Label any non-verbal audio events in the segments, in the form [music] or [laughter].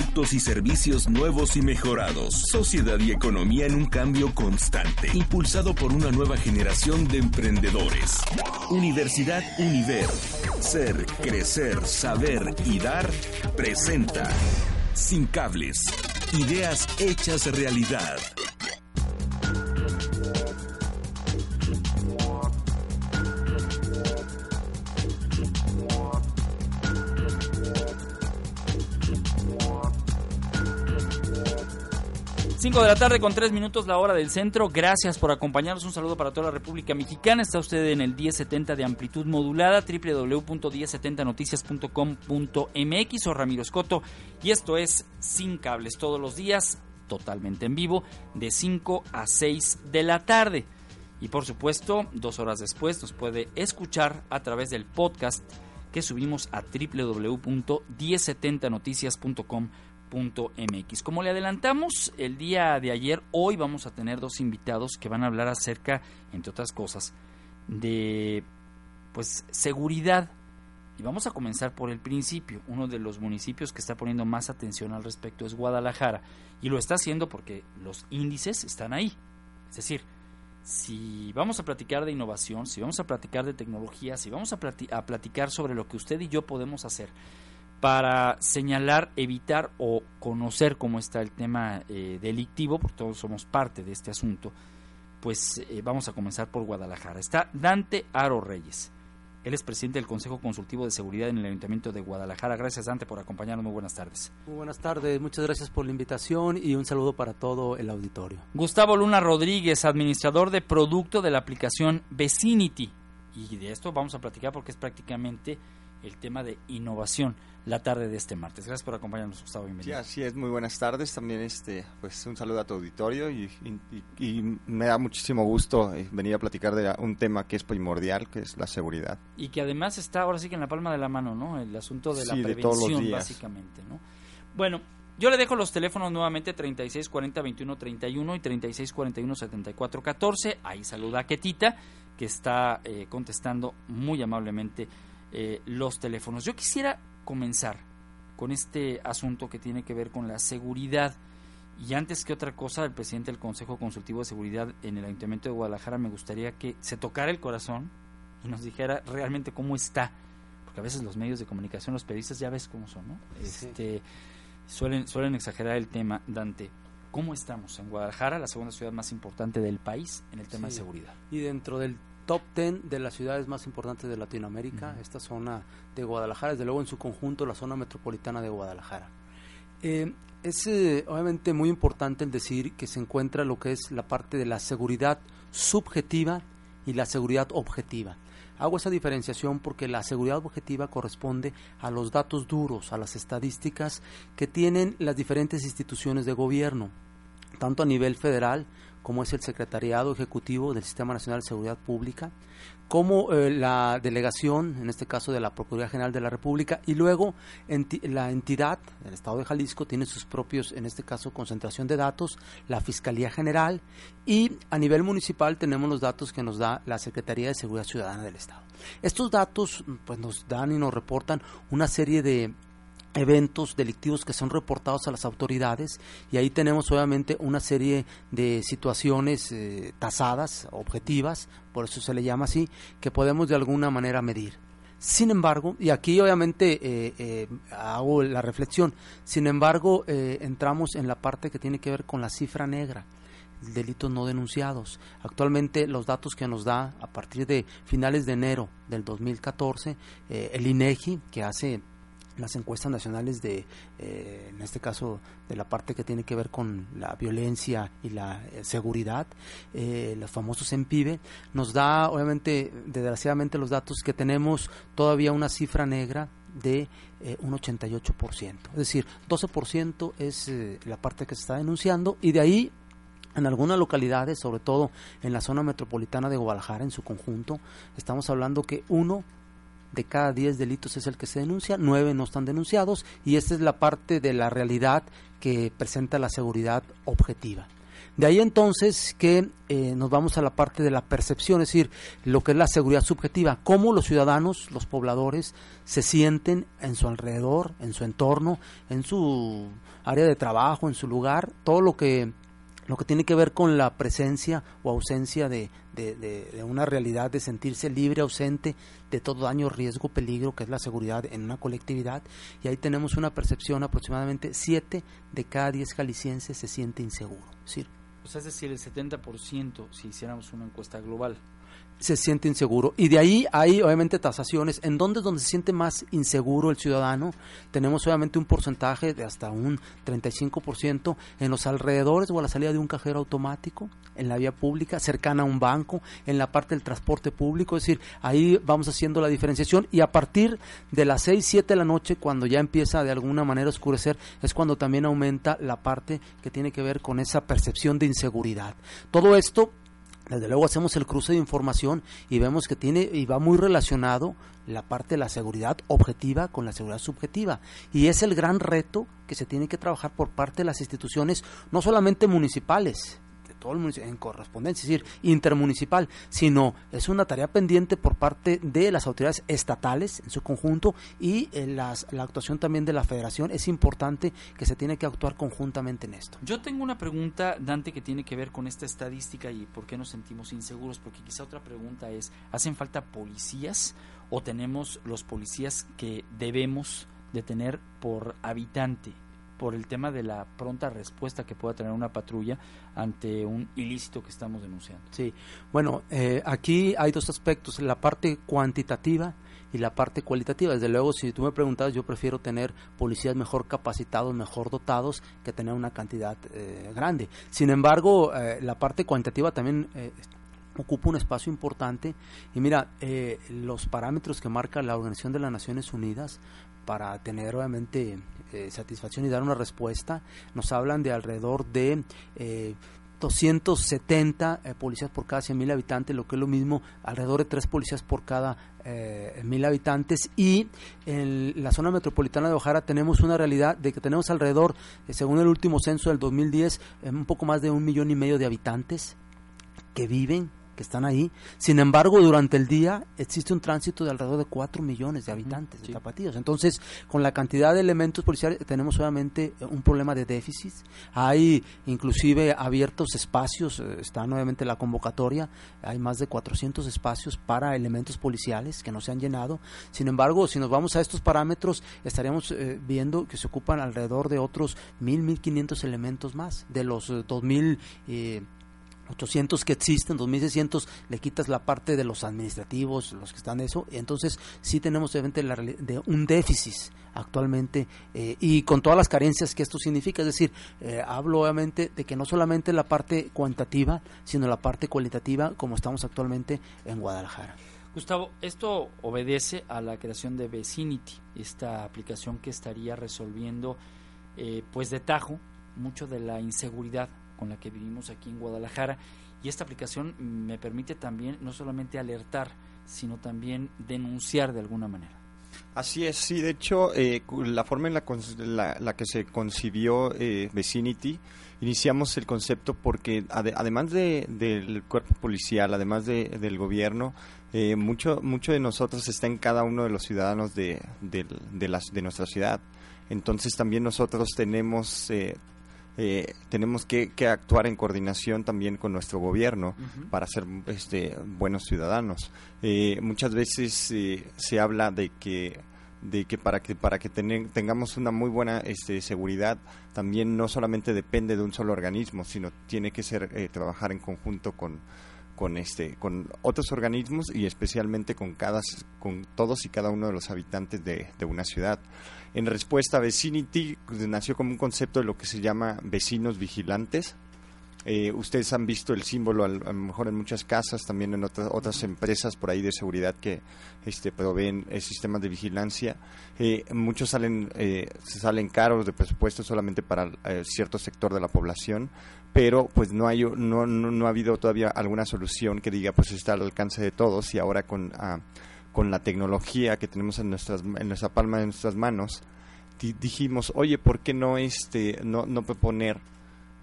productos y servicios nuevos y mejorados. Sociedad y economía en un cambio constante, impulsado por una nueva generación de emprendedores. Universidad Univer. Ser, crecer, saber y dar presenta. Sin cables. Ideas hechas realidad. 5 de la tarde con 3 minutos la hora del centro. Gracias por acompañarnos. Un saludo para toda la República Mexicana. Está usted en el 1070 de amplitud modulada, www.1070noticias.com.mx o Ramiro Escoto. Y esto es Sin Cables todos los días, totalmente en vivo, de 5 a 6 de la tarde. Y por supuesto, dos horas después nos puede escuchar a través del podcast que subimos a www.1070noticias.com.mx mx Como le adelantamos el día de ayer, hoy vamos a tener dos invitados que van a hablar acerca, entre otras cosas, de pues seguridad. Y vamos a comenzar por el principio. Uno de los municipios que está poniendo más atención al respecto es Guadalajara. Y lo está haciendo porque los índices están ahí. Es decir, si vamos a platicar de innovación, si vamos a platicar de tecnología, si vamos a, a platicar sobre lo que usted y yo podemos hacer para señalar, evitar o conocer cómo está el tema eh, delictivo, porque todos somos parte de este asunto, pues eh, vamos a comenzar por Guadalajara. Está Dante Aro Reyes. Él es presidente del Consejo Consultivo de Seguridad en el Ayuntamiento de Guadalajara. Gracias, Dante, por acompañarnos. Muy buenas tardes. Muy buenas tardes. Muchas gracias por la invitación y un saludo para todo el auditorio. Gustavo Luna Rodríguez, administrador de producto de la aplicación Vecinity. Y de esto vamos a platicar porque es prácticamente el tema de innovación la tarde de este martes. Gracias por acompañarnos, Gustavo. Bienvenido. Sí, así es. Muy buenas tardes. También este, pues un saludo a tu auditorio y, me da muchísimo gusto eh, venir a platicar de un tema que es primordial, que es la seguridad. Y que además está ahora sí que en la palma de la mano, ¿no? El asunto de la prevención, básicamente, ¿no? Bueno, yo le dejo los teléfonos nuevamente 3640-2131 y 3641-7414. Ahí saluda a Ketita, que está eh, contestando muy amablemente eh, los teléfonos. Yo quisiera comenzar con este asunto que tiene que ver con la seguridad. Y antes que otra cosa, el presidente del Consejo Consultivo de Seguridad en el Ayuntamiento de Guadalajara me gustaría que se tocara el corazón y nos dijera realmente cómo está. Porque a veces los medios de comunicación, los periodistas, ya ves cómo son, ¿no? Este, suelen, suelen exagerar el tema, Dante. ¿Cómo estamos en Guadalajara, la segunda ciudad más importante del país en el tema de seguridad? Y dentro del top 10 de las ciudades más importantes de Latinoamérica, esta zona de Guadalajara, desde luego en su conjunto la zona metropolitana de Guadalajara. Eh, es eh, obviamente muy importante el decir que se encuentra lo que es la parte de la seguridad subjetiva y la seguridad objetiva. Hago esa diferenciación porque la seguridad objetiva corresponde a los datos duros, a las estadísticas que tienen las diferentes instituciones de gobierno, tanto a nivel federal como es el Secretariado Ejecutivo del Sistema Nacional de Seguridad Pública, como eh, la delegación, en este caso de la Procuraduría General de la República, y luego la entidad, el Estado de Jalisco, tiene sus propios, en este caso, concentración de datos, la Fiscalía General, y a nivel municipal tenemos los datos que nos da la Secretaría de Seguridad Ciudadana del Estado. Estos datos pues, nos dan y nos reportan una serie de eventos delictivos que son reportados a las autoridades y ahí tenemos obviamente una serie de situaciones eh, tasadas, objetivas, por eso se le llama así, que podemos de alguna manera medir. Sin embargo, y aquí obviamente eh, eh, hago la reflexión, sin embargo entramos en la parte que tiene que ver con la cifra negra delitos no denunciados. Actualmente los datos que nos da a partir de finales de enero del 2014 el INEGI que hace las encuestas nacionales de, eh, en este caso, de la parte que tiene que ver con la violencia y la eh, seguridad, eh, los famosos EMPIBE, nos da, obviamente, desgraciadamente, los datos que tenemos todavía una cifra negra de un 88%. Es decir, 12% es la parte que se está denunciando y de ahí en algunas localidades, sobre todo en la zona metropolitana de Guadalajara en su conjunto, estamos hablando que uno de cada 10 delitos es el que se denuncia, 9 no están denunciados y esta es la parte de la realidad que presenta la seguridad objetiva. De ahí entonces que eh, nos vamos a la parte de la percepción, es decir, lo que es la seguridad subjetiva, cómo los ciudadanos, los pobladores, se sienten en su alrededor, en su entorno, en su área de trabajo, en su lugar, todo lo que lo que tiene que ver con la presencia o ausencia de, una realidad de sentirse libre, ausente de todo daño, riesgo, peligro, que es la seguridad en una colectividad. Y ahí tenemos una percepción, aproximadamente 7 de cada 10 jaliscienses se siente inseguro. Es decir, el 70% si hiciéramos una encuesta global se siente inseguro. Y de ahí hay obviamente tasaciones. ¿En dónde es donde se siente más inseguro el ciudadano? Tenemos obviamente un porcentaje de hasta un 35% en los alrededores o a la salida de un cajero automático, en la vía pública, cercana a un banco, en la parte del transporte público. Es decir, ahí vamos haciendo la diferenciación y a partir de las 6, 7 de la noche, cuando ya empieza de alguna manera a oscurecer, es cuando también aumenta la parte que tiene que ver con esa percepción de inseguridad. Todo esto desde luego hacemos el cruce de información y vemos que tiene y va muy relacionado la parte de la seguridad objetiva con la seguridad subjetiva. Y es el gran reto que se tiene que trabajar por parte de las instituciones, no solamente municipales, todo el en correspondencia, es decir, intermunicipal, sino es una tarea pendiente por parte de las autoridades estatales en su conjunto y en las, la actuación también de la federación. Es importante que se tiene que actuar conjuntamente en esto. Yo tengo una pregunta, Dante, que tiene que ver con esta estadística y por qué nos sentimos inseguros, porque quizá otra pregunta es, ¿hacen falta policías o tenemos los policías que debemos de tener por habitante? Por el tema de la pronta respuesta que pueda tener una patrulla ante un ilícito que estamos denunciando. Sí, bueno, eh, aquí hay dos aspectos, la parte cuantitativa y la parte cualitativa. Desde luego, si tú me preguntas, yo prefiero tener policías mejor capacitados, mejor dotados, que tener una cantidad eh, grande. Sin embargo, eh, la parte cuantitativa también ocupa un espacio importante y mira los parámetros que marca la Organización de las Naciones Unidas para tener obviamente eh, satisfacción y dar una respuesta. Nos hablan de alrededor de 270 eh, eh, policías por cada 100.000 habitantes, lo que es lo mismo, alrededor de 3 policías por cada mil habitantes. Y en la zona metropolitana de Ojara tenemos una realidad de que tenemos alrededor, según el último censo del 2010, un poco más de un millón y medio de habitantes que viven están ahí. Sin embargo, durante el día existe un tránsito de alrededor de 4 millones de habitantes de tapatíos. Entonces, con la cantidad de elementos policiales tenemos obviamente un problema de déficit. Hay inclusive abiertos espacios, eh, está nuevamente la convocatoria, hay más de 400 espacios para elementos policiales que no se han llenado. Sin embargo, si nos vamos a estos parámetros, estaríamos eh, viendo que se ocupan alrededor de otros 1.000, 1.500 elementos más de los 2.000 eh, 800 que existen, 2600 le quitas la parte de los administrativos, los que están eso, entonces sí tenemos de un déficit actualmente eh, y con todas las carencias que esto significa, es decir, eh, hablo obviamente de que no solamente la parte cuantitativa, sino la parte cualitativa como estamos actualmente en Guadalajara. Gustavo, esto obedece a la creación de Vecinity, esta aplicación que estaría resolviendo eh, pues de tajo mucho de la inseguridad con la que vivimos aquí en Guadalajara. Y esta aplicación me permite también no solamente alertar, sino también denunciar de alguna manera. Así es, sí, de hecho, eh, la forma en la, la, que se concibió eh, Vicinity, iniciamos el concepto porque además de, del cuerpo policial, además de, del gobierno, eh, mucho, mucho de nosotros está en cada uno de los ciudadanos de, de, las, de nuestra ciudad. Entonces también nosotros tenemos eh, eh, tenemos que, actuar en coordinación también con nuestro gobierno para ser este, buenos ciudadanos. Eh, muchas veces eh, se habla de que de que para que para que tengamos una muy buena este, seguridad también no solamente depende de un solo organismo sino tiene que ser trabajar en conjunto con con este con otros organismos y especialmente con cada con todos y cada uno de los habitantes de, una ciudad. En respuesta pues, nació como un concepto de lo que se llama vecinos vigilantes. Eh, ustedes han visto el símbolo a lo mejor en muchas casas, también en otras, otras empresas por ahí de seguridad que este, proveen eh, sistemas de vigilancia. Eh, muchos salen, salen caros de presupuesto solamente para cierto sector de la población, pero pues no hay no, no, ha habido todavía alguna solución que diga pues está al alcance de todos y ahora con ah, con la tecnología que tenemos en nuestras en nuestra palma de nuestras manos dijimos oye por qué no este no no proponer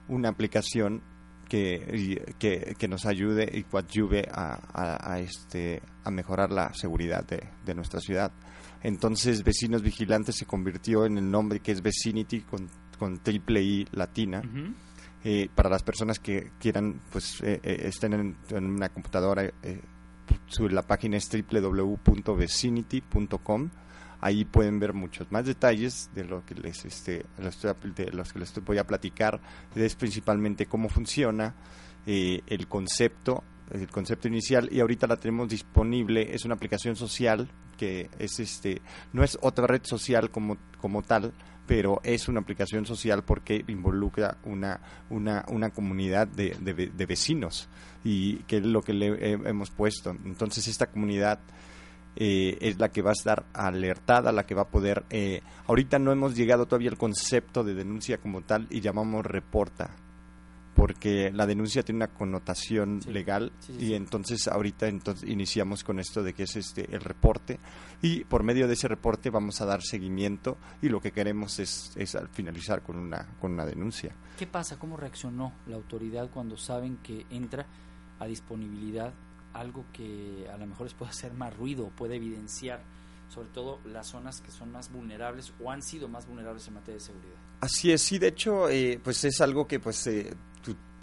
una aplicación que, que, que, nos ayude y coadyuve a, a, este, a mejorar la seguridad de, de, nuestra ciudad. Entonces, Vecinos Vigilantes se convirtió en el nombre que es Vecinity con, con triple I latina. eh, para las personas que quieran, pues, eh, eh, estén en, en, una computadora, eh, la página es www.vecinity.com ahí pueden ver muchos más detalles de lo que les este de los que les voy a platicar. Es principalmente cómo funciona eh, el concepto el concepto inicial y ahorita la tenemos disponible. Es una aplicación social que es este no es otra red social como como tal pero es una aplicación social porque involucra una una, una comunidad de, de, de vecinos y que es lo que le eh, hemos puesto. Entonces esta comunidad eh, es la que va a estar alertada, la que va a poder... Eh, ahorita no hemos llegado todavía al concepto de denuncia como tal y llamamos reporta, porque la denuncia tiene una connotación sí. legal sí, sí, y entonces ahorita entonces iniciamos con esto de que es este el reporte y por medio de ese reporte vamos a dar seguimiento y lo que queremos es, es finalizar con una con una denuncia. ¿Qué pasa? ¿Cómo reaccionó la autoridad cuando saben que entra a disponibilidad algo que a lo mejor les puede hacer más ruido, puede evidenciar sobre todo las zonas que son más vulnerables o han sido más vulnerables en materia de seguridad. Así es, sí, de hecho, eh, pues es algo que pues eh,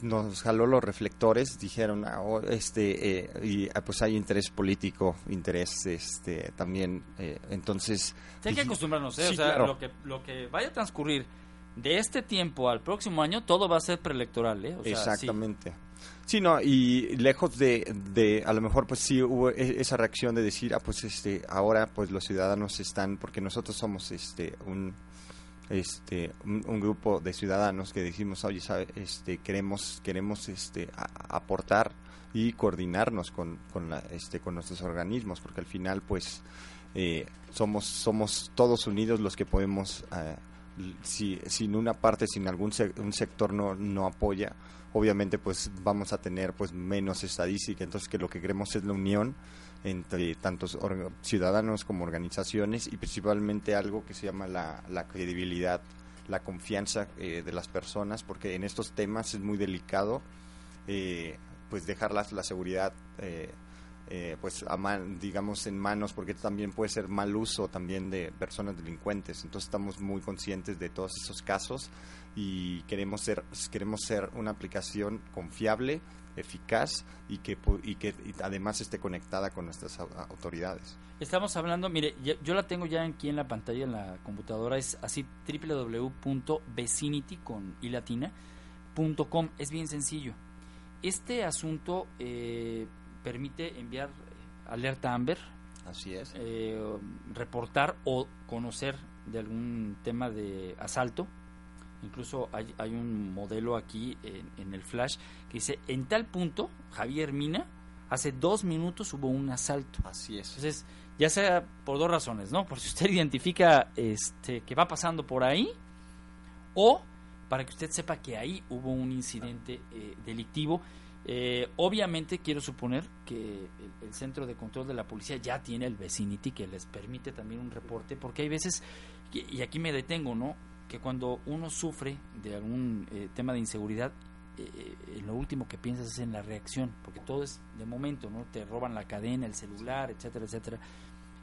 nos jaló los reflectores, dijeron, ah, oh, este, eh, y pues hay interés político, interés este también, entonces... Sí, hay que acostumbrarnos, sí, o sea, claro. lo, que, lo que vaya a transcurrir de este tiempo al próximo año, todo va a ser preelectoral, ¿eh? O sea, Exactamente. Sí. Sí, no, y lejos de, de, a lo mejor pues sí hubo esa reacción de decir, ah, pues este, ahora pues los ciudadanos están, porque nosotros somos este, un, este, un, grupo de ciudadanos que dijimos, oye, sabe, este, queremos, queremos este, aportar y coordinarnos con, con, la, este, con nuestros organismos, porque al final pues eh, somos, somos todos unidos los que podemos... Eh, si sin una parte, sin algún se un sector no, no apoya, obviamente pues vamos a tener pues menos estadística, entonces que lo que queremos es la unión entre tantos ciudadanos como organizaciones y principalmente algo que se llama la, la credibilidad, la confianza eh, de las personas, porque en estos temas es muy delicado eh, pues dejar la, la seguridad eh, eh, pues a digamos en manos porque también puede ser mal uso también de personas delincuentes. Entonces estamos muy conscientes de todos esos casos y queremos ser queremos ser una aplicación confiable eficaz y que y que además esté conectada con nuestras autoridades. Estamos hablando mire yo la tengo ya aquí en la pantalla en la computadora es así www.vecinity con y latina.com es bien sencillo. Este asunto eh, permite enviar alerta Amber. Así es. Eh, reportar o conocer de algún tema de asalto. Incluso hay, hay un modelo aquí en, en, el flash que dice, en tal punto, Javier Mina, hace dos minutos hubo un asalto. Así es. Entonces, ya sea por dos razones, ¿no? Por si usted identifica este, que va pasando por ahí o para que usted sepa que ahí hubo un incidente eh, delictivo eh, obviamente quiero suponer que el, centro de control de la policía ya tiene el Vecinity que les permite también un reporte, porque hay veces, y aquí me detengo, ¿no? Que cuando uno sufre de algún eh, tema de inseguridad, eh, lo último que piensas es en la reacción, porque todo es de momento, ¿no? Te roban la cadena, el celular, etcétera, etcétera.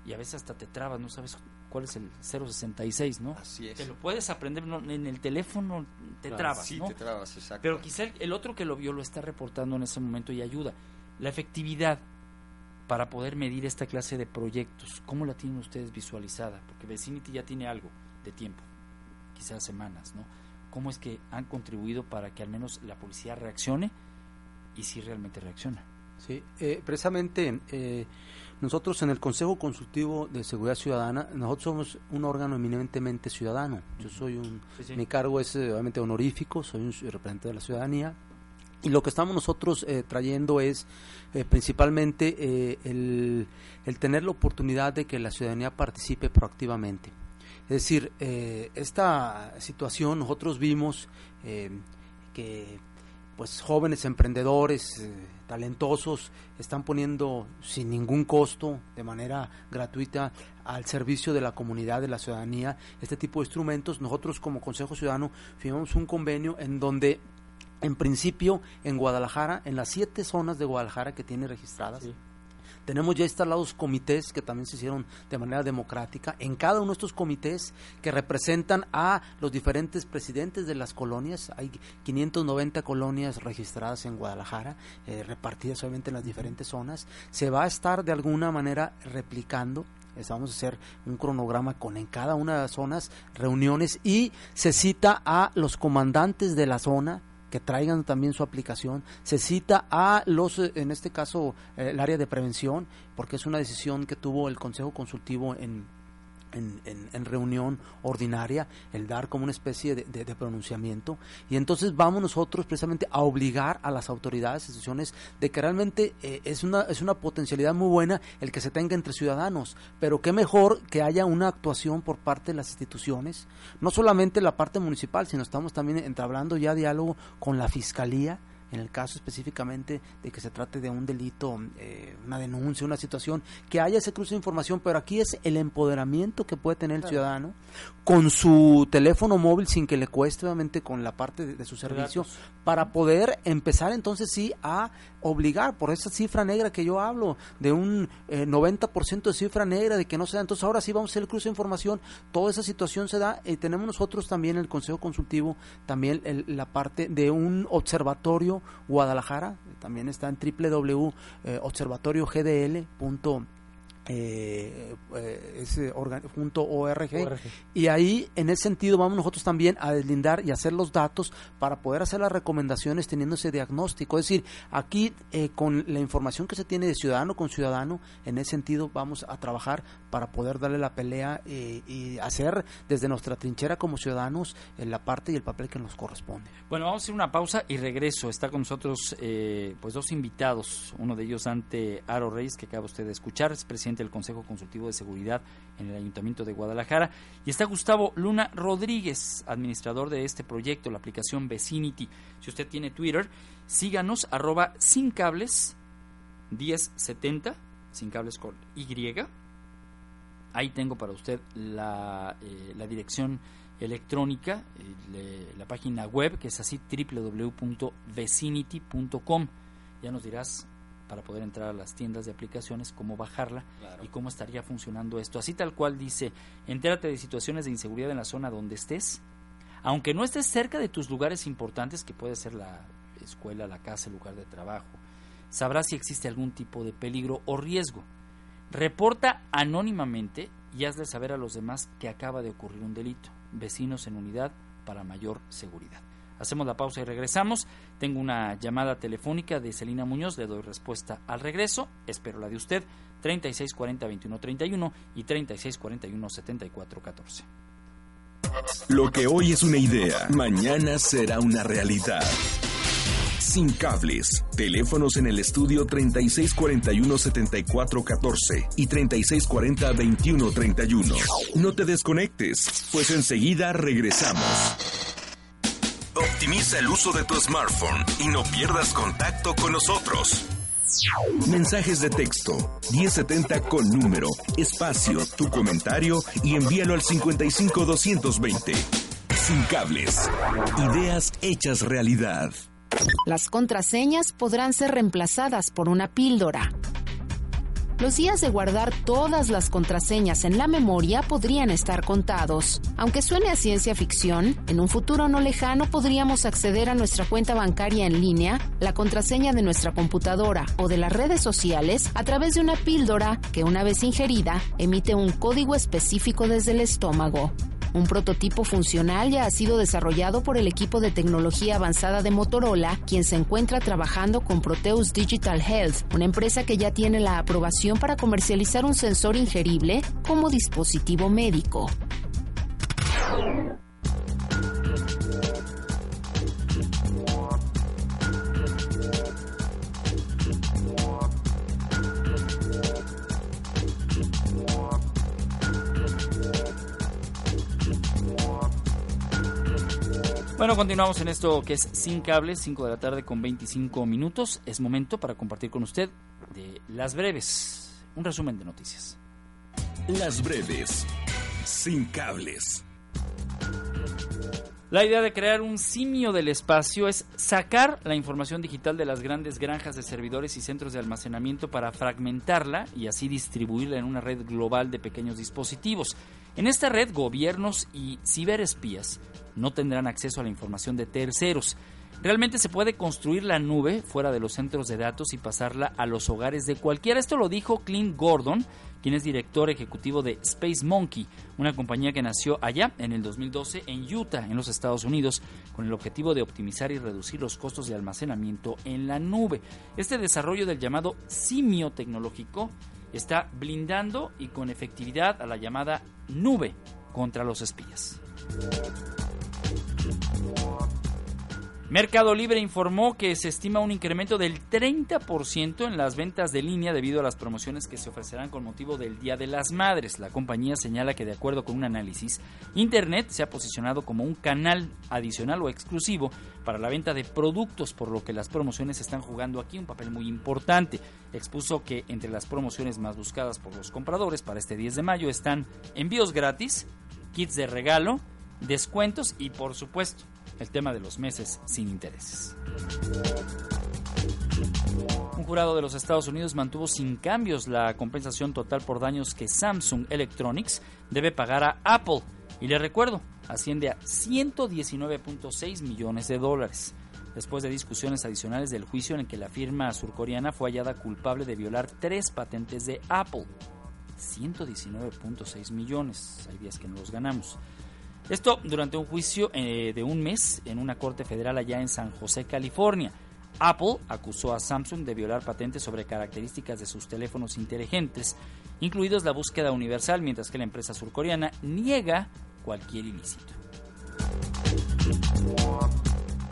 Y a veces hasta te trabas, no sabes cuál es el 066, ¿no? Así es. Te lo puedes aprender ¿no? en el teléfono, te claro, trabas, sí, ¿no? te trabas, exacto. Pero quizá el, el, otro que lo vio lo está reportando en ese momento y ayuda. La efectividad para poder medir esta clase de proyectos, ¿cómo la tienen ustedes visualizada? Porque Vecinity ya tiene algo de tiempo, quizás semanas, ¿no? ¿Cómo es que han contribuido para que al menos la policía reaccione y si realmente reacciona? Sí, eh, precisamente eh, nosotros en el Consejo Consultivo de Seguridad Ciudadana, nosotros somos un órgano eminentemente ciudadano. Yo soy un, sí, sí. mi cargo es eh, obviamente honorífico, soy un representante de la ciudadanía. Y lo que estamos nosotros eh, trayendo es eh, principalmente el, el, tener la oportunidad de que la ciudadanía participe proactivamente. Es decir, eh, esta situación nosotros vimos que pues jóvenes emprendedores eh, talentosos están poniendo sin ningún costo de manera gratuita al servicio de la comunidad de la ciudadanía este tipo de instrumentos nosotros como Consejo Ciudadano firmamos un convenio en donde en principio en Guadalajara, en las siete zonas de Guadalajara que tiene registradas. Tenemos ya instalados comités que también se hicieron de manera democrática. En cada uno de estos comités que representan a los diferentes presidentes de las colonias, hay 590 colonias registradas en Guadalajara, eh, repartidas obviamente en las diferentes zonas, se va a estar de alguna manera replicando vamos a hacer un cronograma con en cada una de las zonas reuniones y se cita a los comandantes de la zona que traigan también su aplicación. Se cita a los, eh, en este caso, eh, el área de prevención, porque es una decisión que tuvo el Consejo Consultivo en en, reunión ordinaria, el dar como una especie de, pronunciamiento. Y entonces vamos nosotros precisamente a obligar a las autoridades, instituciones, de que realmente eh, es, una, es una potencialidad muy buena el que se tenga entre ciudadanos, pero qué mejor que haya una actuación por parte de las instituciones, no solamente la parte municipal, sino estamos también entablando ya diálogo con la Fiscalía, en el caso específicamente de que se trate de un delito, eh, una denuncia, una situación, que haya ese cruce de información, pero aquí es el empoderamiento que puede tener el ciudadano con su teléfono móvil sin que le cueste, obviamente, con la parte de, su servicio, para poder empezar entonces sí a obligar. Por esa cifra negra que yo hablo, de un 90% eh, de cifra negra, de que no se da. Entonces ahora sí vamos a hacer el cruce de información, toda esa situación se da. Y tenemos nosotros también el Consejo Consultivo, también la parte de un observatorio Guadalajara, también está en www.observatoriogdl.com eh, eh, org, y ahí en ese sentido vamos nosotros también a deslindar y hacer los datos para poder hacer las recomendaciones teniendo ese diagnóstico. Es decir aquí eh, con la información que se tiene de ciudadano con ciudadano en ese sentido vamos a trabajar para poder darle la pelea eh, y hacer desde nuestra trinchera como ciudadanos la parte y el papel que nos corresponde. Bueno vamos a hacer una pausa y regreso. Está con nosotros pues dos invitados uno de ellos ante Aro Reyes que acaba usted de escuchar es presidente del Consejo Consultivo de Seguridad en el Ayuntamiento de Guadalajara. Y está Gustavo Luna Rodríguez, administrador de este proyecto, la aplicación Vecinity. Si usted tiene Twitter, síganos arroba sin cables 1070, sin cables con Y. Ahí tengo para usted la, eh, dirección electrónica, eh, la página web que es así www.vecinity.com. Ya nos dirás para poder entrar a las tiendas de aplicaciones, cómo bajarla y cómo estaría funcionando esto. Así tal cual dice, entérate de situaciones de inseguridad en la zona donde estés, aunque no estés cerca de tus lugares importantes, que puede ser la escuela, la casa, el lugar de trabajo, sabrás si existe algún tipo de peligro o riesgo. Reporta anónimamente y hazle saber a los demás que acaba de ocurrir un delito. Vecinos en unidad para mayor seguridad. Hacemos la pausa y regresamos. Tengo una llamada telefónica de Celina Muñoz, le doy respuesta al regreso. Espero la de usted. 3640-2131 y 3641-7414. Lo que hoy es una idea, mañana será una realidad. Sin cables. Teléfonos en el estudio 3641-7414 y 3640-2131. No te desconectes, pues enseguida regresamos. Optimiza el uso de tu smartphone y no pierdas contacto con nosotros. Mensajes de texto 1070 con número, espacio, tu comentario y envíalo al 55220. Sin cables. Ideas hechas realidad. Las contraseñas podrán ser reemplazadas por una píldora. Los días de guardar todas las contraseñas en la memoria podrían estar contados. Aunque suene a ciencia ficción, en un futuro no lejano podríamos acceder a nuestra cuenta bancaria en línea, la contraseña de nuestra computadora o de las redes sociales a través de una píldora que una vez ingerida emite un código específico desde el estómago. Un prototipo funcional ya ha sido desarrollado por el equipo de tecnología avanzada de Motorola, quien se encuentra trabajando con Proteus Digital Health, una empresa que ya tiene la aprobación para comercializar un sensor ingerible como dispositivo médico. Bueno, continuamos en esto que es Sin Cables, 5 de la tarde con 25 minutos. Es momento para compartir con usted de Las Breves, un resumen de noticias. Las Breves, Sin Cables. La idea de crear un simio del espacio es sacar la información digital de las grandes granjas de servidores y centros de almacenamiento para fragmentarla y así distribuirla en una red global de pequeños dispositivos. En esta red, gobiernos y ciberespías no tendrán acceso a la información de terceros. Realmente se puede construir la nube fuera de los centros de datos y pasarla a los hogares de cualquiera. Esto lo dijo Clint Gordon, quien es director ejecutivo de Space Monkey, una compañía que nació allá en el 2012 en Utah, en los Estados Unidos, con el objetivo de optimizar y reducir los costos de almacenamiento en la nube. Este desarrollo del llamado simio tecnológico está blindando y con efectividad a la llamada nube contra los espías. Mercado Libre informó que se estima un incremento del 30% en las ventas de línea debido a las promociones que se ofrecerán con motivo del Día de las Madres. La compañía señala que de acuerdo con un análisis, Internet se ha posicionado como un canal adicional o exclusivo para la venta de productos, por lo que las promociones están jugando aquí un papel muy importante. Expuso que entre las promociones más buscadas por los compradores para este 10 de mayo están envíos gratis, kits de regalo, descuentos y por supuesto el tema de los meses sin intereses. Un jurado de los Estados Unidos mantuvo sin cambios la compensación total por daños que Samsung Electronics debe pagar a Apple. Y le recuerdo, asciende a 119.6 millones de dólares. Después de discusiones adicionales del juicio en el que la firma surcoreana fue hallada culpable de violar tres patentes de Apple. 119.6 millones. Hay días que no los ganamos. Esto durante un juicio eh, de un mes en una corte federal allá en San José, California. Apple acusó a Samsung de violar patentes sobre características de sus teléfonos inteligentes, incluidos la búsqueda universal, mientras que la empresa surcoreana niega cualquier ilícito.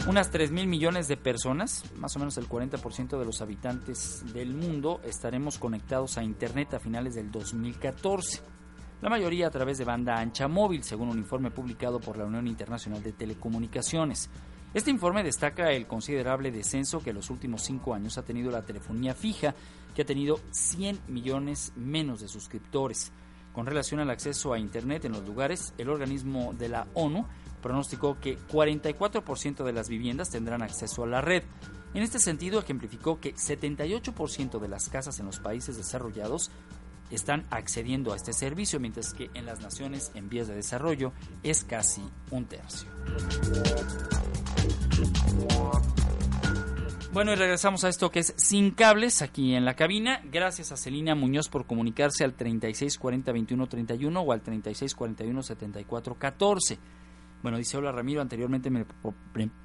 Unas 3 mil millones de personas, más o menos el 40% de los habitantes del mundo, estaremos conectados a Internet a finales del 2014 la mayoría a través de banda ancha móvil, según un informe publicado por la Unión Internacional de Telecomunicaciones. Este informe destaca el considerable descenso que en los últimos cinco años ha tenido la telefonía fija, que ha tenido 100 millones menos de suscriptores. Con relación al acceso a Internet en los lugares, el organismo de la ONU pronosticó que 44% de las viviendas tendrán acceso a la red. En este sentido, ejemplificó que 78% de las casas en los países desarrollados están accediendo a este servicio, mientras que en las naciones en vías de desarrollo es casi un tercio. Bueno, y regresamos a esto que es sin cables aquí en la cabina. Gracias a Celina Muñoz por comunicarse al 3640-2131 o al 3641-7414. Bueno, dice Hola Ramiro, anteriormente me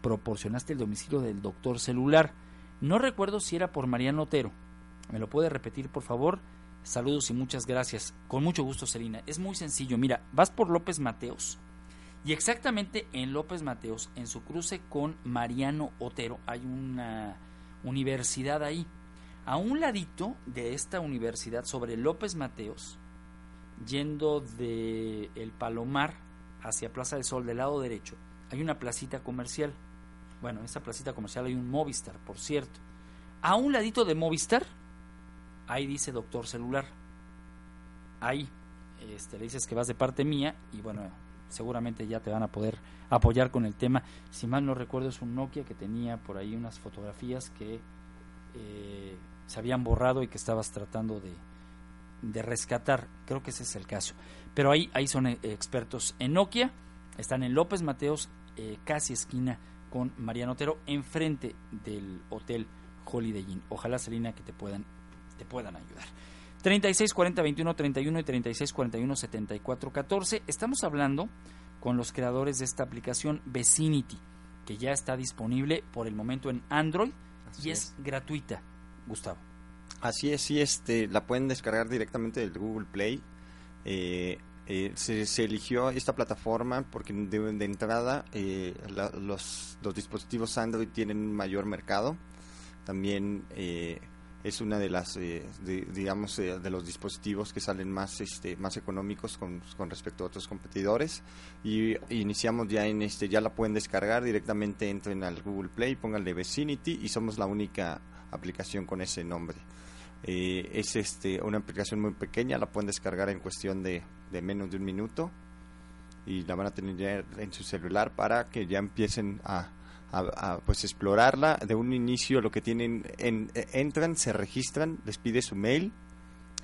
proporcionaste el domicilio del doctor celular. No recuerdo si era por Mariano Otero. ¿Me lo puede repetir, por favor? Saludos y muchas gracias. Con mucho gusto, Selina. Es muy sencillo. Mira, vas por López Mateos. Y exactamente en López Mateos, en su cruce con Mariano Otero, hay una universidad ahí. A un ladito de esta universidad, sobre López Mateos, yendo de El Palomar hacia Plaza del Sol, del lado derecho, hay una placita comercial. Bueno, en esa placita comercial hay un Movistar, por cierto. A un ladito de Movistar ahí dice doctor celular. Ahí este, le dices que vas de parte mía y bueno, seguramente ya te van a poder apoyar con el tema. Si mal no recuerdo es un Nokia que tenía por ahí unas fotografías que eh, se habían borrado y que estabas tratando de, de, rescatar. Creo que ese es el caso. Pero ahí, ahí son eh, expertos en Nokia. Están en López Mateos, eh, casi esquina con Mariano Otero, enfrente del hotel Holiday Inn. Ojalá, Selina, que te puedan te puedan ayudar. 36 40 21 31 y 36 41 74 14. Estamos hablando con los creadores de esta aplicación Vecinity, que ya está disponible por el momento en Android y es, gratuita. Gustavo. Así es, sí, este, la pueden descargar directamente del Google Play. Eh, eh, se, eligió esta plataforma porque de, entrada eh, los, los dispositivos Android tienen mayor mercado. También es una de las eh, digamos eh, de los dispositivos que salen más este más económicos con, respecto a otros competidores. Y iniciamos ya en este ya la pueden descargar directamente entren al Google Play pónganle Vicinity y somos la única aplicación con ese nombre. Eh, es este una aplicación muy pequeña la pueden descargar en cuestión de, de menos de un minuto y la van a tener ya en su celular para que ya empiecen a, pues explorarla. De un inicio lo que tienen en, entran se registran les pide su mail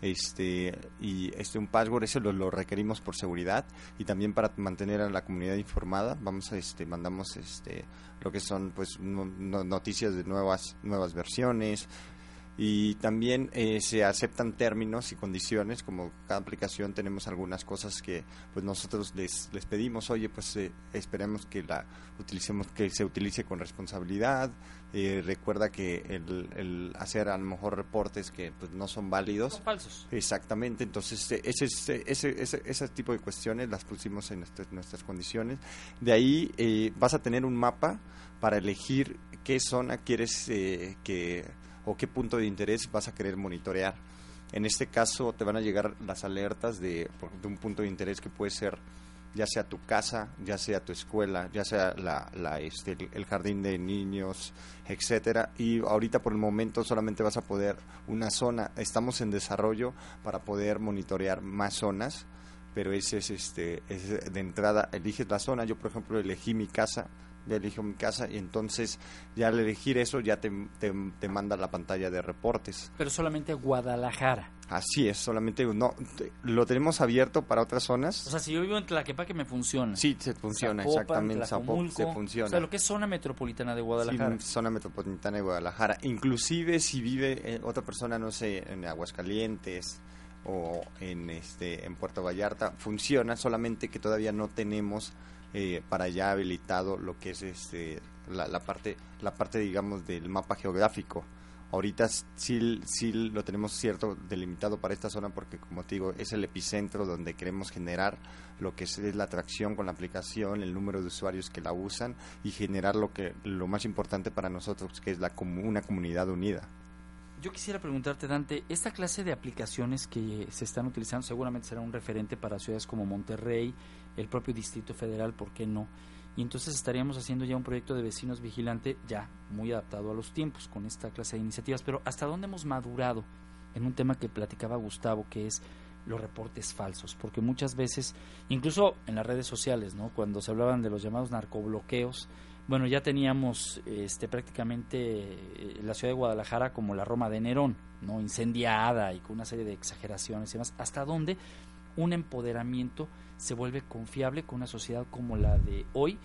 este y este un password eso lo, lo, requerimos por seguridad y también para mantener a la comunidad informada. Vamos a este mandamos este lo que son pues noticias de nuevas nuevas versiones y también eh, se aceptan términos y condiciones como cada aplicación tenemos algunas cosas que pues nosotros les, les pedimos oye pues eh, esperemos que la utilicemos que se utilice con responsabilidad eh, recuerda que el, hacer a lo mejor reportes que pues no son válidos son falsos. Exactamente entonces ese, ese, ese, ese, tipo de cuestiones las pusimos en nuestras, nuestras condiciones. De ahí vas a tener un mapa para elegir qué zona quieres que o qué punto de interés vas a querer monitorear. En este caso te van a llegar las alertas de, un punto de interés que puede ser ya sea tu casa, ya sea tu escuela, ya sea la, este, el jardín de niños, etcétera. Y ahorita por el momento solamente vas a poder una zona. Estamos en desarrollo para poder monitorear más zonas, pero ese es este es de entrada eliges la zona. Yo por ejemplo elegí mi casa ya elijo mi casa y entonces ya al elegir eso ya te, te, manda la pantalla de reportes. Pero solamente Guadalajara. Así es, solamente no lo tenemos abierto para otras zonas. O sea, si yo vivo en Tlaquepaque me funciona. Sí, se funciona exactamente, se funciona. O sea, lo que es zona metropolitana de Guadalajara. Sí, zona metropolitana de Guadalajara. Inclusive si vive eh, otra persona, no sé, en Aguascalientes o en este en Puerto Vallarta, funciona, solamente que todavía no tenemos eh, para ya habilitado lo que es este la, parte la parte digamos del mapa geográfico. Ahorita sí, sí lo tenemos cierto delimitado para esta zona porque como te digo es el epicentro donde queremos generar lo que es, la atracción con la aplicación el número de usuarios que la usan y generar lo que lo más importante para nosotros que es la una comunidad unida yo quisiera preguntarte, Dante, esta clase de aplicaciones que se están utilizando seguramente será un referente para ciudades como Monterrey, el propio Distrito Federal, ¿por qué no? Y entonces estaríamos haciendo ya un proyecto de vecinos vigilante ya muy adaptado a los tiempos con esta clase de iniciativas. Pero ¿hasta dónde hemos madurado en un tema que platicaba Gustavo, que es los reportes falsos? Porque muchas veces, incluso en las redes sociales, ¿no? cuando se hablaban de los llamados narcobloqueos, bueno, ya teníamos este, prácticamente eh, la ciudad de Guadalajara como la Roma de Nerón, ¿no? incendiada y con una serie de exageraciones y demás. ¿Hasta dónde un empoderamiento se vuelve confiable con una sociedad como la de hoy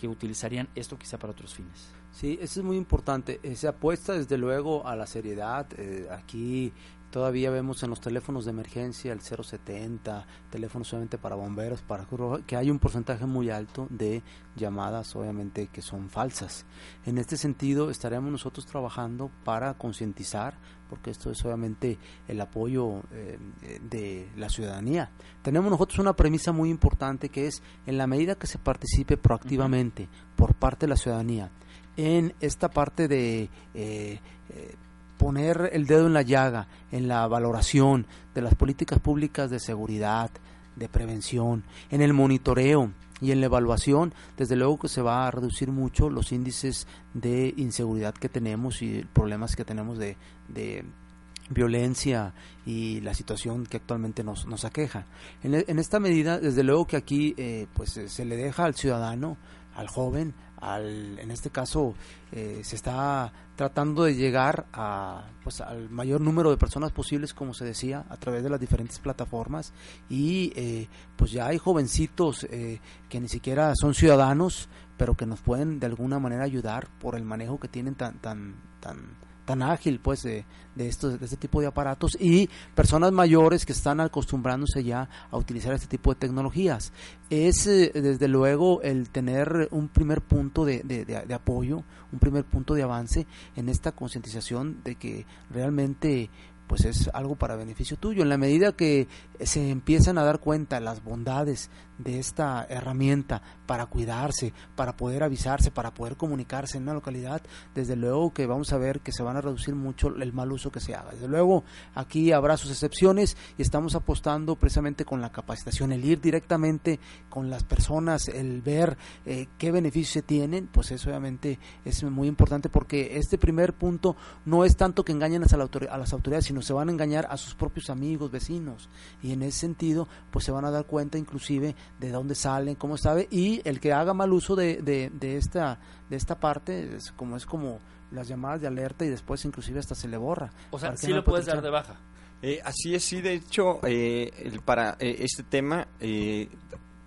que utilizarían esto quizá para otros fines. Sí, eso es muy importante. Se apuesta desde luego a la seriedad. Eh, aquí Todavía vemos en los teléfonos de emergencia el 070, teléfonos solamente para bomberos, para que hay un porcentaje muy alto de llamadas, obviamente, que son falsas. En este sentido, estaremos nosotros trabajando para concientizar, porque esto es obviamente el apoyo eh, de la ciudadanía. Tenemos nosotros una premisa muy importante que es, en la medida que se participe proactivamente por parte de la ciudadanía, en esta parte de eh, eh, poner el dedo en la llaga, en la valoración de las políticas públicas de seguridad, de prevención, en el monitoreo y en la evaluación, desde luego que se va a reducir mucho los índices de inseguridad que tenemos y problemas que tenemos de, violencia y la situación que actualmente nos, nos aqueja. En, en, esta medida, desde luego que aquí eh, pues se le deja al ciudadano, al joven, al, en este caso eh, se está tratando de llegar a, pues, al mayor número de personas posibles, como se decía, a través de las diferentes plataformas. Y eh, pues ya hay jovencitos eh, que ni siquiera son ciudadanos, pero que nos pueden de alguna manera ayudar por el manejo que tienen tan tan tan tan ágil pues de, de, estos, de este tipo de aparatos y personas mayores que están acostumbrándose ya a utilizar este tipo de tecnologías. Es eh, desde luego el tener un primer punto de, de, de apoyo, un primer punto de avance en esta concientización de que realmente pues es algo para beneficio tuyo. En la medida que se empiezan a dar cuenta las bondades de esta herramienta para cuidarse, para poder avisarse, para poder comunicarse en una localidad, desde luego que vamos a ver que se van a reducir mucho el mal uso que se haga. Desde luego aquí habrá sus excepciones y estamos apostando precisamente con la capacitación, el ir directamente con las personas, el ver eh, qué beneficios se tienen, pues eso obviamente es muy importante porque este primer punto no es tanto que engañen a, a las autoridades, sino se van a engañar a sus propios amigos, vecinos y en ese sentido pues se van a dar cuenta inclusive de dónde salen, cómo sabe, y el que haga mal uso de, de, de esta, de esta parte, es como es como las llamadas de alerta y después inclusive hasta se le borra. O sea, ¿Para qué sí no lo puedes dar de baja. Eh, así es, sí, de hecho, eh, el- para eh, este tema eh,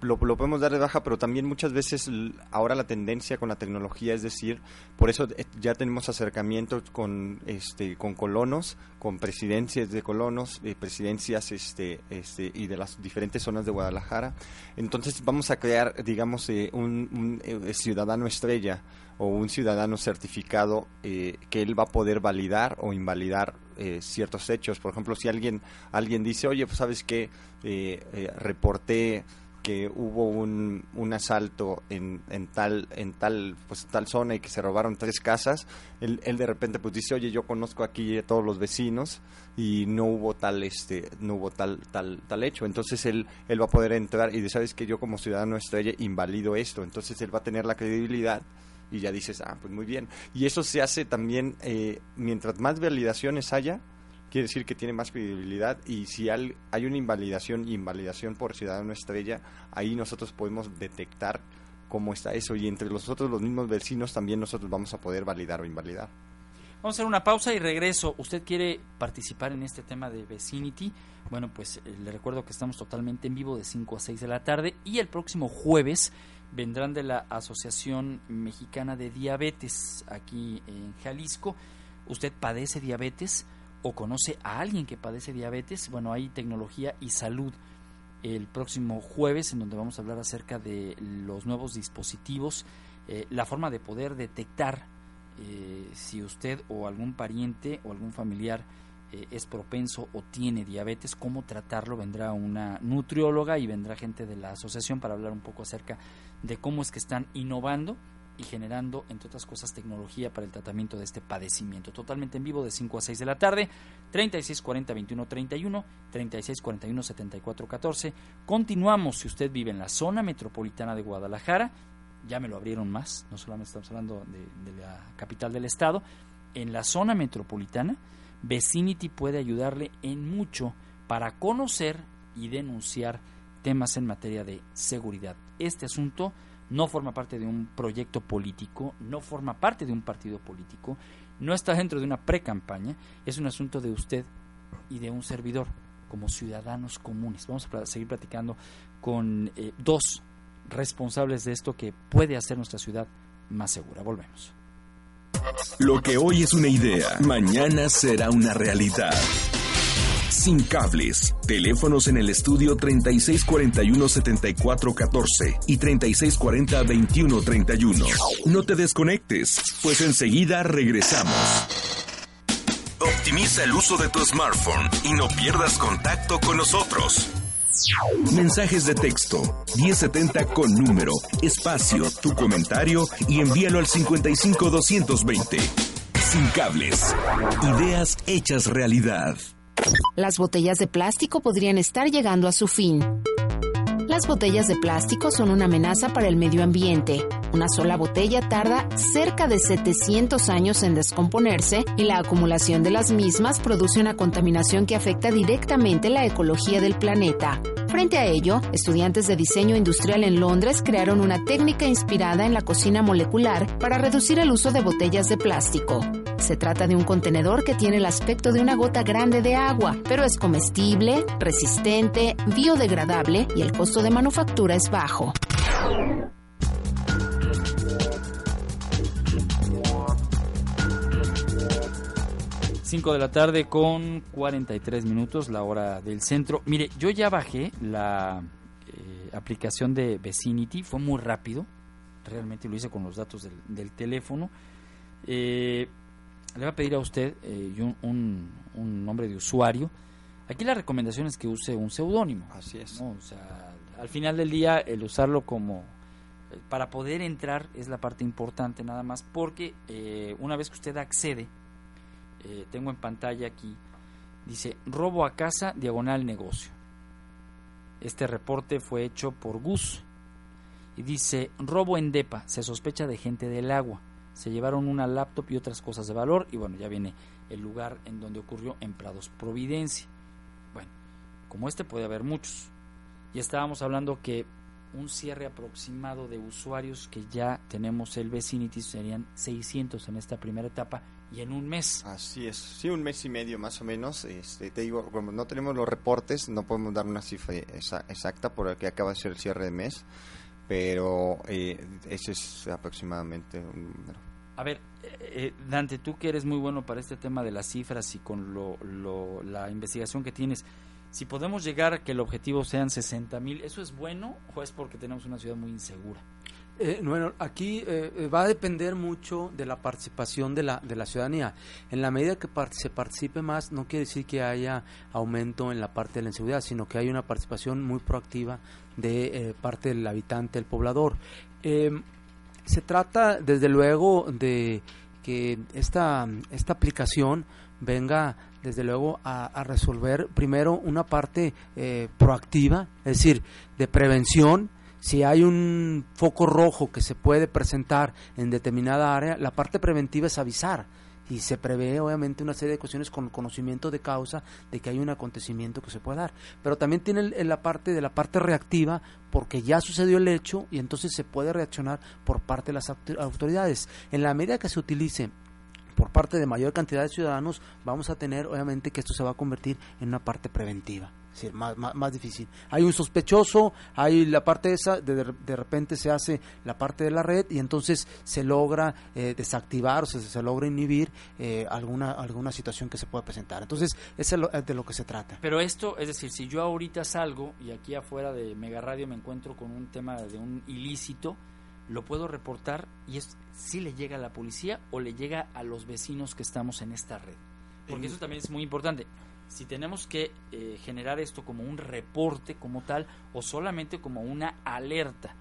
lo, podemos dar de baja, pero también muchas veces ahora la tendencia con la tecnología es decir, por eso eh, ya tenemos acercamientos con este con colonos, con presidencias de colonos, de presidencias este, este y de las diferentes zonas de Guadalajara. Entonces vamos a crear, digamos, eh, un, un, eh, ciudadano estrella o un ciudadano certificado eh, que él va a poder validar o invalidar eh, ciertos hechos. Por ejemplo, si alguien alguien dice, oye, pues sabes que reporté que hubo un, un asalto en, en tal en tal pues tal zona y que se robaron tres casas él, él de repente pues dice oye yo conozco aquí a todos los vecinos y no hubo tal este no hubo tal tal tal hecho entonces él él va a poder entrar y dice sabes que yo como ciudadano estrella invalido esto entonces él va a tener la credibilidad y ya dices ah pues muy bien y eso se hace también eh, mientras más validaciones haya quiere decir que tiene más credibilidad y si hay una invalidación invalidación por ciudadano estrella, ahí nosotros podemos detectar cómo está eso y entre nosotros los mismos vecinos también nosotros vamos a poder validar o invalidar. Vamos a hacer una pausa y regreso. ¿Usted quiere participar en este tema de Vecinity? Bueno, pues eh, le recuerdo que estamos totalmente en vivo de 5 a 6 de la tarde y el próximo jueves vendrán de la Asociación Mexicana de Diabetes aquí en Jalisco. ¿Usted padece diabetes o conoce a alguien que padece diabetes? Bueno, hay tecnología y salud el próximo jueves en donde vamos a hablar acerca de los nuevos dispositivos, eh, la forma de poder detectar eh, si usted o algún pariente o algún familiar eh, es propenso o tiene diabetes, cómo tratarlo. Vendrá una nutrióloga y vendrá gente de la asociación para hablar un poco acerca de cómo es que están innovando y generando, entre otras cosas, tecnología para el tratamiento de este padecimiento. Totalmente en vivo de 5 a 6 de la tarde, 3640-2131, 3641-7414. Continuamos si usted vive en la zona metropolitana de Guadalajara, ya me lo abrieron más, no solamente estamos hablando de, de la capital del estado, en la zona metropolitana, Vecinity puede ayudarle en mucho para conocer y denunciar temas en materia de seguridad. Este asunto no forma parte de un proyecto político, no forma parte de un partido político, no está dentro de una pre-campaña, es un asunto de usted y de un servidor como ciudadanos comunes. Vamos a seguir platicando con eh, dos responsables de esto que puede hacer nuestra ciudad más segura. Volvemos. Lo que hoy es una idea, mañana será una realidad. Sin cables. Teléfonos en el estudio 3641-7414 y 3640-2131. No te desconectes, pues enseguida regresamos. Optimiza el uso de tu smartphone y no pierdas contacto con nosotros. Mensajes de texto 1070 con número, espacio, tu comentario y envíalo al 55220. Sin cables. Ideas hechas realidad. Las botellas de plástico podrían estar llegando a su fin. Las botellas de plástico son una amenaza para el medio ambiente. Una sola botella tarda cerca de 700 años en descomponerse y la acumulación de las mismas produce una contaminación que afecta directamente la ecología del planeta. Frente a ello, estudiantes de diseño industrial en Londres crearon una técnica inspirada en la cocina molecular para reducir el uso de botellas de plástico. Se trata de un contenedor que tiene el aspecto de una gota grande de agua, pero es comestible, resistente, biodegradable y el costo de manufactura es bajo. 5 de la tarde con 43 minutos, la hora del centro. Mire, yo ya bajé la eh, aplicación de Vecinity, fue muy rápido, realmente lo hice con los datos del, del teléfono. Eh, le voy a pedir a usted eh, un, un- un nombre de usuario. Aquí la recomendación es que use un seudónimo. Así es. ¿no? O sea, al final del día, el usarlo como eh, para poder entrar es la parte importante nada más, porque eh, una vez que usted accede, eh, tengo en pantalla aquí, dice robo a casa, diagonal negocio. Este reporte fue hecho por Gus y dice robo en DEPA, se sospecha de gente del agua. Se llevaron una laptop y otras cosas de valor y bueno, ya viene el lugar en donde ocurrió en Prados Providencia. Bueno, como este puede haber muchos. Y estábamos hablando que un cierre aproximado de usuarios que ya tenemos el Vicinity, serían 600 en esta primera etapa y en un mes. Así es, sí, un mes y medio más o menos. Este, te digo, como no tenemos los reportes, no podemos dar una cifra exacta porque acaba de ser el cierre de mes, pero eh, ese es aproximadamente un número. A ver, eh, eh, Dante, tú que eres muy bueno para este tema de las cifras y con lo, la investigación que tienes, si podemos llegar a que el objetivo sean 60 mil, ¿eso es bueno o es porque tenemos una ciudad muy insegura? Eh, bueno, aquí eh, va a depender mucho de la participación de la, de la ciudadanía. En la medida que se participe más, no quiere decir que haya aumento en la parte de la inseguridad, sino que hay una participación muy proactiva de eh, parte del habitante, el poblador. Em, se trata, desde luego, de que esta, esta aplicación venga desde luego a, resolver primero una parte proactiva, es decir, de prevención, si hay un foco rojo que se puede presentar en determinada área, la parte preventiva es avisar y se prevé obviamente una serie de cuestiones con conocimiento de causa de que hay un acontecimiento que se puede dar. Pero también tiene la parte de la parte reactiva porque ya sucedió el hecho y entonces se puede reaccionar por parte de las autoridades. En la medida que se utilice por parte de mayor cantidad de ciudadanos, vamos a tener obviamente que esto se va a convertir en una parte preventiva es más, más, difícil. Hay un sospechoso, hay la parte esa, de, de repente se hace la parte de la red y entonces se logra eh, desactivar o se, se logra inhibir eh, alguna, alguna situación que se pueda presentar. Entonces, eso es de lo que se trata. Pero esto, es decir, si yo ahorita salgo y aquí afuera de Mega Radio me encuentro con un tema de un ilícito, lo puedo reportar y es si le llega a la policía o le llega a los vecinos que estamos en esta red. Porque eso también es muy importante si tenemos que eh, generar esto como un reporte como tal o solamente como una alerta.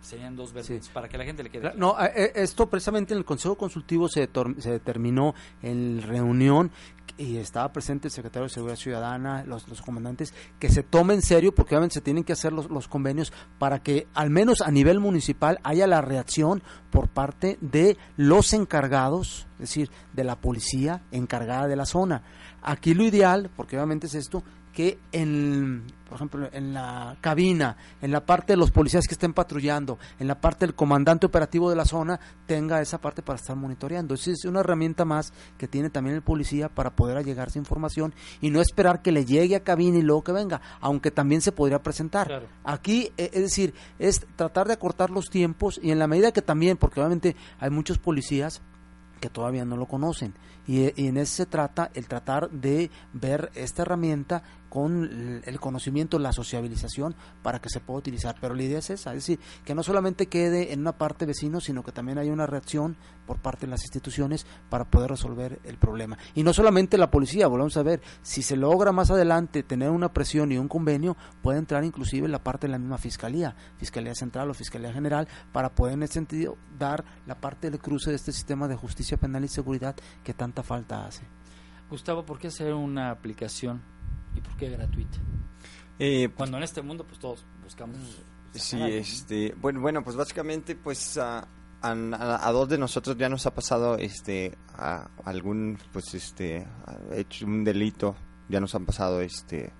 Serían dos versiones para que la gente le quede. No, eh, esto precisamente en el Consejo Consultivo se, se determinó en reunión y estaba presente el secretario de Seguridad Ciudadana, los, los comandantes, que se tome en serio, porque obviamente se tienen que hacer los, los convenios para que al menos a nivel municipal haya la reacción por parte de los encargados, es decir, de la policía encargada de la zona. Aquí lo ideal, porque obviamente es esto, que en, por ejemplo, en la cabina, en la parte de los policías que estén patrullando, en la parte del comandante operativo de la zona, tenga esa parte para estar monitoreando. Esa es una herramienta más que tiene también el policía para poder allegarse información y no esperar que le llegue a cabina y luego que venga, aunque también se podría presentar. Aquí, e, es decir, es tratar de acortar los tiempos y en la medida que también, porque obviamente hay muchos policías que todavía no lo conocen. Y, en eso se trata el tratar de ver esta herramienta con el conocimiento, la sociabilización para que se pueda utilizar. Pero la idea es esa, es decir, que no solamente quede en una parte vecino, sino que también hay una reacción por parte de las instituciones para poder resolver el problema. Y no solamente la policía, volvemos a ver, si se logra más adelante tener una presión y un convenio, puede entrar inclusive la parte de la misma fiscalía, Fiscalía Central o Fiscalía General, para poder en ese sentido dar la parte del cruce de este sistema de justicia penal y seguridad que tanto falta hace. Gustavo, ¿por qué hacer una aplicación y por qué gratuita? Eh, Cuando en este mundo pues todos buscamos... Sí, este, bueno, bueno, pues básicamente pues a, a, dos de nosotros ya nos ha pasado este a algún pues este hecho un delito, ya nos han pasado este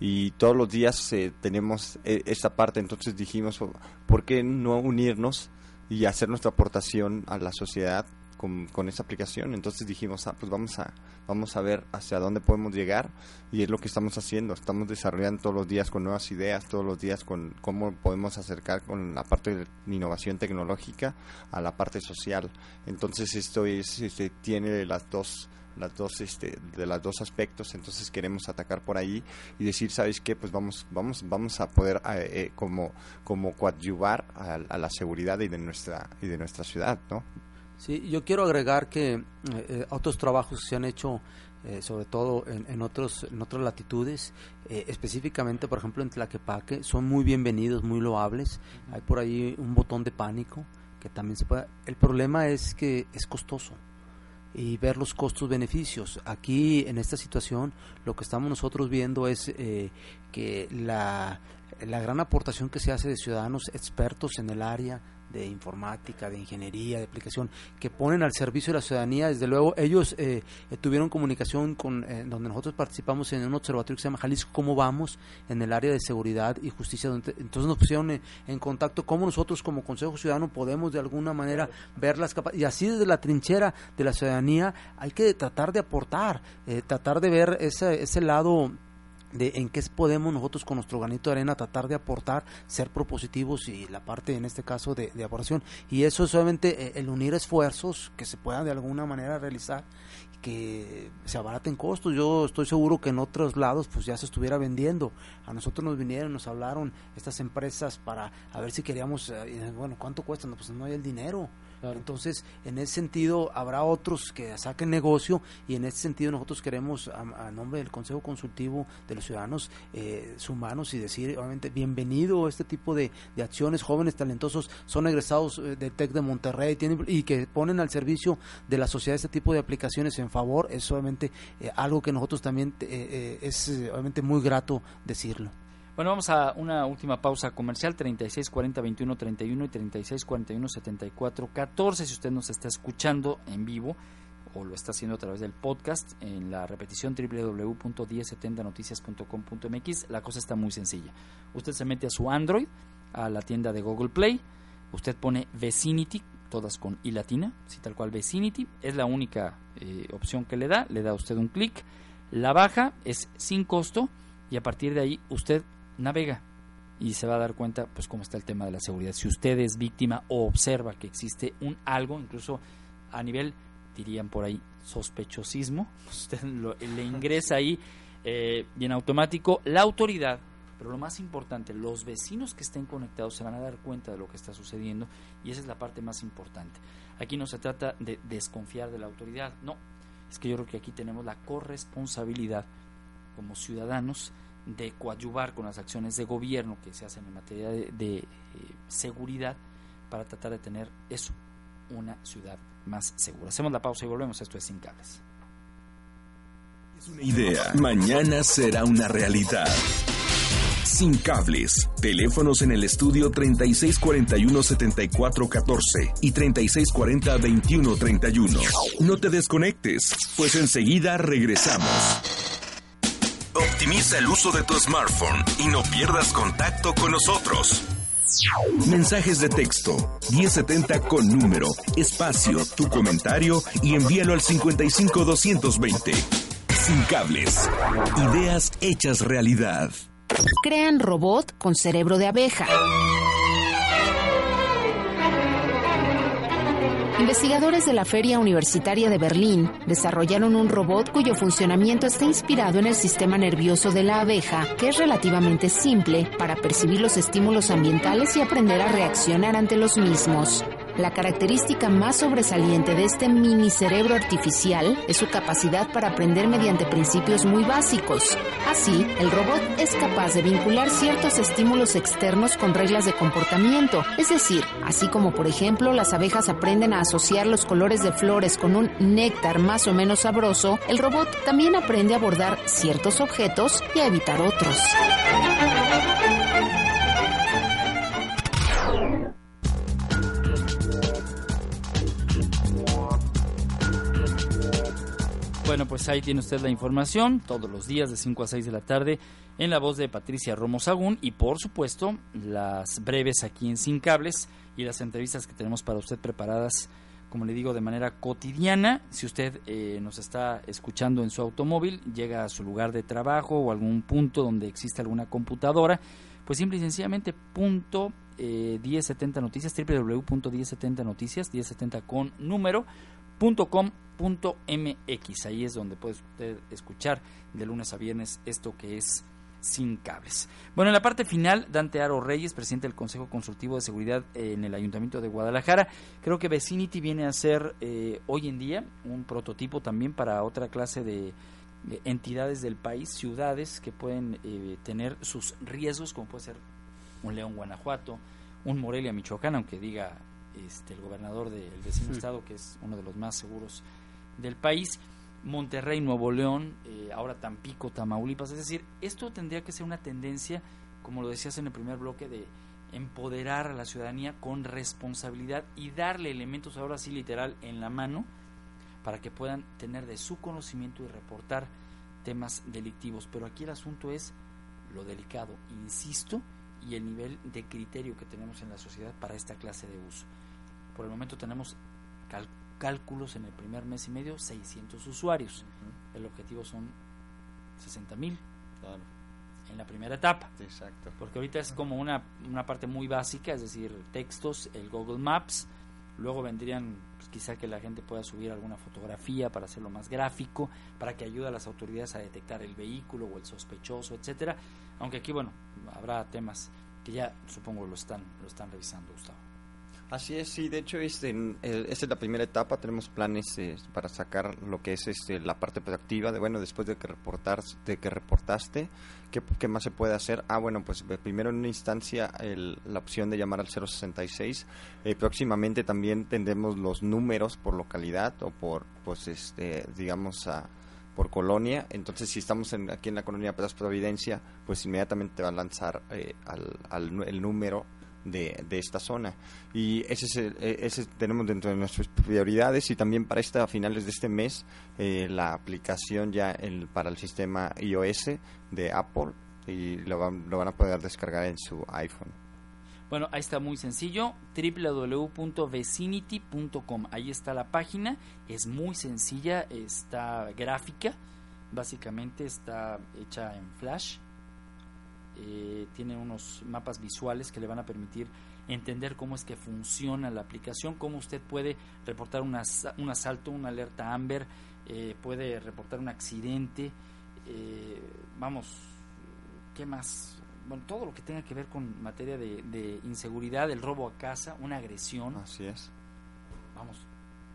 y todos los días eh, tenemos eh, esta parte, entonces dijimos, ¿por qué no unirnos y hacer nuestra aportación a la sociedad con, con esa aplicación. Entonces dijimos, ah, pues vamos a, vamos a ver hacia dónde podemos llegar y es lo que estamos haciendo. Estamos desarrollando todos los días con nuevas ideas, todos los días con cómo podemos acercar con la parte de innovación tecnológica a la parte social. Entonces esto es, este, tiene las dos las dos este de los dos aspectos entonces queremos atacar por ahí y decir sabes qué pues vamos vamos vamos a poder eh, como como coadyuvar a, a, la seguridad y de nuestra y de nuestra ciudad no Sí, yo quiero agregar que eh, eh, otros trabajos se han hecho, eh, sobre todo en, otros, en otras latitudes, específicamente, por ejemplo, en Tlaquepaque, son muy bienvenidos, muy loables. Hay por ahí un botón de pánico que también se puede. El problema es que es costoso y ver los costos-beneficios. Aquí, en esta situación, lo que estamos nosotros viendo es que la, la gran aportación que se hace de ciudadanos expertos en el área, de informática, de ingeniería, de aplicación, que ponen al servicio de la ciudadanía. Desde luego, ellos eh, eh, tuvieron comunicación con donde nosotros participamos en un observatorio que se llama Jalisco, ¿cómo vamos? En el área de seguridad y justicia. entonces nos pusieron en, contacto cómo nosotros como Consejo Ciudadano podemos de alguna manera ver las capacidades. Y así desde la trinchera de la ciudadanía hay que tratar de aportar, tratar de ver ese, ese lado de en qué podemos nosotros con nuestro granito de arena tratar de aportar, ser propositivos y la parte en este caso de, de aportación. Y eso es solamente eh, el unir esfuerzos que se puedan de alguna manera realizar que se abaraten costos. Yo estoy seguro que en otros lados pues ya se estuviera vendiendo. A nosotros nos vinieron, nos hablaron estas empresas para a ver si queríamos, eh, bueno, ¿cuánto cuesta? No, pues no hay el dinero. Entonces, en ese sentido, habrá otros que saquen negocio y en ese sentido nosotros queremos, a, nombre del Consejo Consultivo de los Ciudadanos, eh, sumarnos y decir, obviamente, bienvenido a este tipo de, acciones. Jóvenes talentosos son egresados eh, del TEC de Monterrey tienen, y que ponen al servicio de la sociedad este tipo de aplicaciones en favor. Es obviamente eh, algo que nosotros también eh, es obviamente muy grato decirlo. Bueno, vamos a una última pausa comercial, 36 40 21 31 y 36 41 74 14. Si usted nos está escuchando en vivo o lo está haciendo a través del podcast en la repetición www.1070noticias.com.mx, la cosa está muy sencilla. Usted se mete a su Android, a la tienda de Google Play, usted pone Vecinity, todas con i latina, si tal cual Vecinity, es la única eh, opción que le da, le da usted un clic, la baja, es sin costo y a partir de ahí usted navega y se va a dar cuenta pues cómo está el tema de la seguridad. Si usted es víctima o observa que existe un algo, incluso a nivel, dirían por ahí, sospechosismo, [laughs] usted le ingresa ahí eh, y automático la autoridad, pero lo más importante, los vecinos que estén conectados se van a dar cuenta de lo que está sucediendo y esa es la parte más importante. Aquí no se trata de desconfiar de la autoridad, no, es que yo creo que aquí tenemos la corresponsabilidad como ciudadanos de coadyuvar con las acciones de gobierno que se hacen en materia de, eh, seguridad para tratar de tener eso, una ciudad más segura. Hacemos la pausa y volvemos. Esto es Sin Cables. Es una idea. Mañana será una realidad. Sin cables. Teléfonos en el estudio 3641-7414 y 3640-2131. No te desconectes, pues enseguida regresamos. Optimiza el uso de tu smartphone y no pierdas contacto con nosotros. Mensajes de texto 1070 con número, espacio, tu comentario y envíalo al 55220. Sin cables. Ideas hechas realidad. Crean robot con cerebro de abeja. Investigadores de la Feria Universitaria de Berlín desarrollaron un robot cuyo funcionamiento está inspirado en el sistema nervioso de la abeja, que es relativamente simple para percibir los estímulos ambientales y aprender a reaccionar ante los mismos. La característica más sobresaliente de este mini cerebro artificial es su capacidad para aprender mediante principios muy básicos. Así, el robot es capaz de vincular ciertos estímulos externos con reglas de comportamiento, es decir, así como por ejemplo las abejas aprenden a asociar los colores de flores con un néctar más o menos sabroso, el robot también aprende a abordar ciertos objetos y a evitar otros. Bueno, pues ahí tiene usted la información, todos los días de 5 a 6 de la tarde, en la voz de Patricia Romo Sagún y por supuesto las breves aquí en Sin Cables y las entrevistas que tenemos para usted preparadas, como le digo, de manera cotidiana. Si usted eh, nos está escuchando en su automóvil, llega a su lugar de trabajo o algún punto donde existe alguna computadora, pues simple y sencillamente punto 1070 eh, noticias, www.1070 noticias, 1070 con número, .com.mx. Ahí es donde puede usted escuchar de lunes a viernes esto que es sin cables. Bueno, en la parte final, Dante Aro Reyes, presidente del Consejo Consultivo de Seguridad en el Ayuntamiento de Guadalajara, creo que Vecinity viene a ser eh, hoy en día un prototipo también para otra clase de, entidades del país, ciudades que pueden eh, tener sus riesgos, como puede ser un León, Guanajuato, un Morelia, Michoacán, aunque diga este, el gobernador del vecino estado, que es uno de los más seguros del país, Monterrey, Nuevo León, eh, ahora Tampico, Tamaulipas. Es decir, esto tendría que ser una tendencia, como lo decías en el primer bloque, de empoderar a la ciudadanía con responsabilidad y darle elementos ahora sí literal en la mano para que puedan tener de su conocimiento y reportar temas delictivos. Pero aquí el asunto es lo delicado, insisto, y el nivel de criterio que tenemos en la sociedad para esta clase de uso. Por el momento tenemos cálculos en el primer mes y medio, 600 usuarios. El objetivo son 60 mil. En la primera etapa. Exacto. Porque ahorita es como una, una parte muy básica, es decir, textos, el Google Maps, Luego vendrían pues, quizá que la gente pueda subir alguna fotografía para hacerlo más gráfico, para que ayude a las autoridades a detectar el vehículo o el sospechoso, etcétera. Aunque aquí, bueno, habrá temas que ya supongo lo están lo están revisando, Gustavo. Así es, sí, de hecho este, esta es la primera etapa, tenemos planes eh, para sacar lo que es este, la parte proactiva, de bueno, después de que, reportar, de que reportaste, ¿qué, más se puede hacer? Ah, bueno, pues eh, primero en una instancia la opción de llamar al 066, eh, próximamente también tendremos los números por localidad o por, pues, este, digamos, a por colonia. Entonces, si estamos aquí en la colonia Plaza Providencia, pues inmediatamente va a lanzar al, el número de, de esta zona. Y ese, es e, ese tenemos dentro de nuestras prioridades y también para esta, finales de este mes eh, la aplicación ya el, para el sistema iOS de Apple y lo van, lo van a poder descargar en su iPhone. Bueno, ahí está muy sencillo, www.vecinity.com. Ahí está la página, es muy sencilla, está gráfica, básicamente está hecha en Flash eh, tiene unos mapas visuales que le van a permitir entender cómo es que funciona la aplicación, cómo usted puede reportar un asalto, una alerta Amber, eh, puede reportar un accidente, eh, vamos, ¿qué más? Bueno, todo lo que tenga que ver con materia de, inseguridad, el robo a casa, una agresión. Así es. Vamos,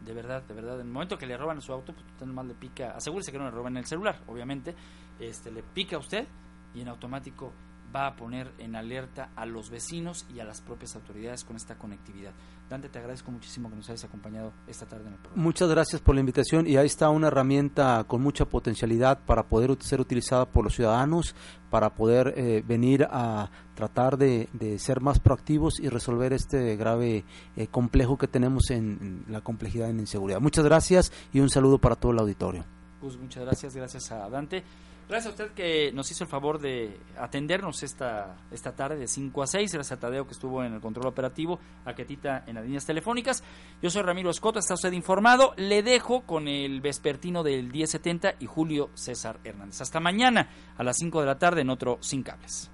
de verdad, de verdad, en el momento que le roban su auto, pues usted nomás le pica, asegúrese que no le roban el celular, obviamente, este le pica a usted y en automático va a poner en alerta a los vecinos y a las propias autoridades con esta conectividad. Dante, te agradezco muchísimo que nos hayas acompañado esta tarde en el programa. Muchas gracias por la invitación y ahí está una herramienta con mucha potencialidad para poder ser utilizada por los ciudadanos, para poder eh, venir a tratar de, ser más proactivos y resolver este grave eh, complejo que tenemos en, la complejidad en inseguridad. Muchas gracias y un saludo para todo el auditorio. Pues muchas gracias, gracias a Dante. Gracias a usted que nos hizo el favor de atendernos esta, esta tarde de 5 a 6. Gracias a Tadeo que estuvo en el control operativo, a Ketita en las líneas telefónicas. Yo soy Ramiro Escota, está usted informado. Le dejo con el vespertino del 1070 y Julio César Hernández. Hasta mañana a las 5 de la tarde en otro Sin Cables.